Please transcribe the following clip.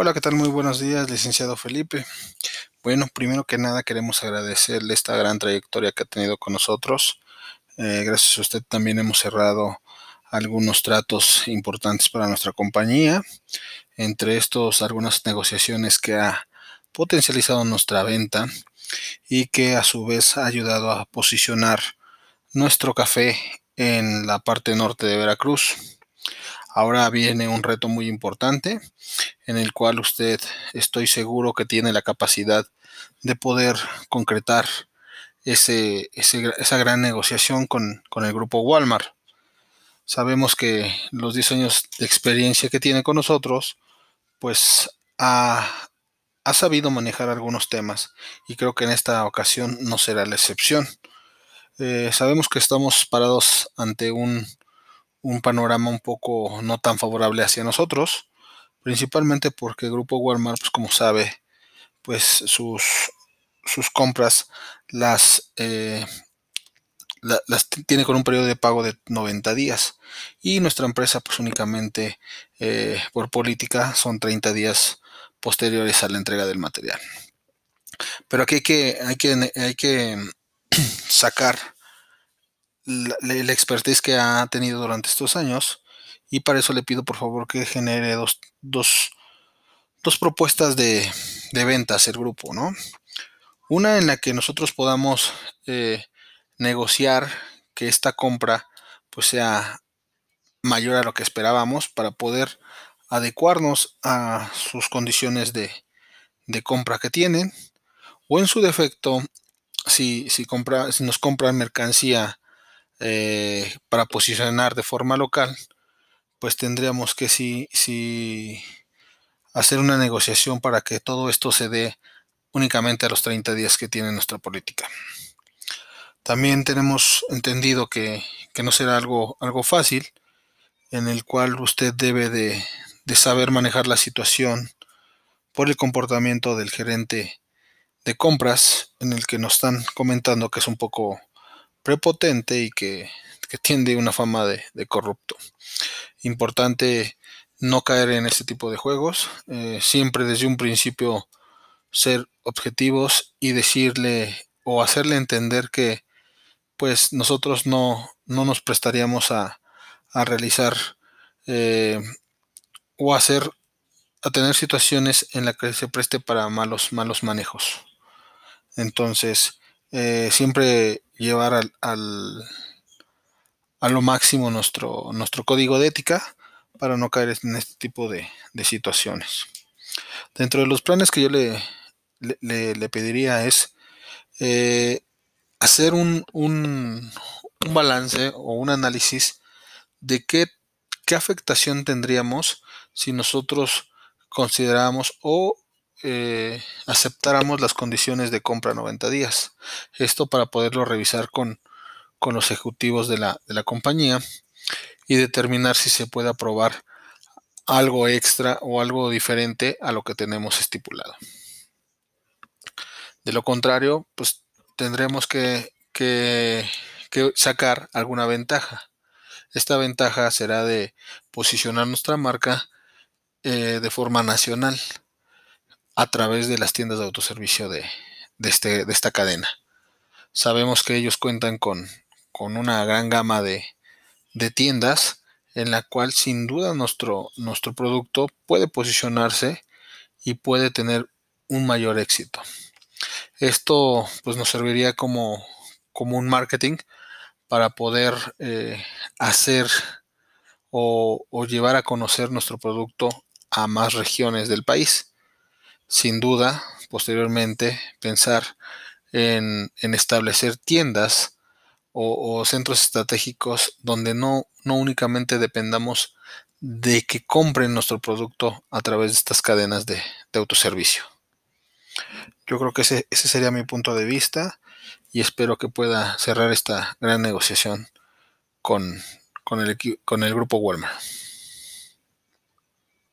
Hola, ¿qué tal? Muy buenos días, licenciado Felipe. Bueno, primero que nada queremos agradecerle esta gran trayectoria que ha tenido con nosotros. Eh, gracias a usted también hemos cerrado algunos tratos importantes para nuestra compañía. Entre estos, algunas negociaciones que ha potencializado nuestra venta y que a su vez ha ayudado a posicionar nuestro café en la parte norte de Veracruz. Ahora viene un reto muy importante en el cual usted estoy seguro que tiene la capacidad de poder concretar ese, esa gran negociación con, con, el grupo Walmart. Sabemos que los 10 años de experiencia que tiene con nosotros, pues ha, ha sabido manejar algunos temas y creo que en esta ocasión no será la excepción. Eh, sabemos que estamos parados ante un un panorama un poco no tan favorable hacia nosotros, principalmente porque el grupo Walmart, pues como sabe, pues sus, sus compras las, eh, las tiene con un periodo de pago de 90 días y nuestra empresa pues únicamente eh, por política son 30 días posteriores a la entrega del material. Pero aquí hay que, hay que, hay que sacar la, expertise que ha tenido durante estos años y para eso le pido por favor que genere dos, dos, dos propuestas de, de, ventas el grupo, ¿no? Una en la que nosotros podamos eh, negociar que esta compra pues sea mayor a lo que esperábamos para poder adecuarnos a sus condiciones de, de compra que tienen o en su defecto si, si, compra, si nos compran mercancía eh, para posicionar de forma local, pues tendríamos que sí, sí hacer una negociación para que todo esto se dé únicamente a los 30 días que tiene nuestra política. También tenemos entendido que, que no será algo, algo fácil, en el cual usted debe de, de saber manejar la situación por el comportamiento del gerente de compras, en el que nos están comentando que es un poco prepotente y que, tiende una fama de, corrupto. Importante no caer en este tipo de juegos, eh, siempre desde un principio ser objetivos y decirle o hacerle entender que pues nosotros no, no nos prestaríamos a, a realizar eh, o hacer a tener situaciones en las que se preste para malos malos manejos entonces eh, siempre llevar al, a lo máximo nuestro, nuestro código de ética para no caer en este tipo de, situaciones. Dentro de los planes que yo le, le, pediría es eh, hacer un, un, un, balance o un análisis de qué, qué afectación tendríamos si nosotros consideramos o eh, aceptáramos las condiciones de compra 90 días. Esto para poderlo revisar con, con los ejecutivos de la, de la compañía y determinar si se puede aprobar algo extra o algo diferente a lo que tenemos estipulado. De lo contrario, pues tendremos que, que, sacar alguna ventaja. Esta ventaja será de posicionar nuestra marca eh, de forma nacional a través de las tiendas de autoservicio de, este, de esta cadena. Sabemos que ellos cuentan con, con una gran gama de, de, tiendas en la cual sin duda nuestro, nuestro producto puede posicionarse y puede tener un mayor éxito. Esto pues nos serviría como, como un marketing para poder eh, hacer o, llevar a conocer nuestro producto a más regiones del país sin duda, posteriormente, pensar en, establecer tiendas o, centros estratégicos donde no, no únicamente dependamos de que compren nuestro producto a través de estas cadenas de, autoservicio. Yo creo que ese, ese, sería mi punto de vista y espero que pueda cerrar esta gran negociación con, con, el, con el grupo Walmart.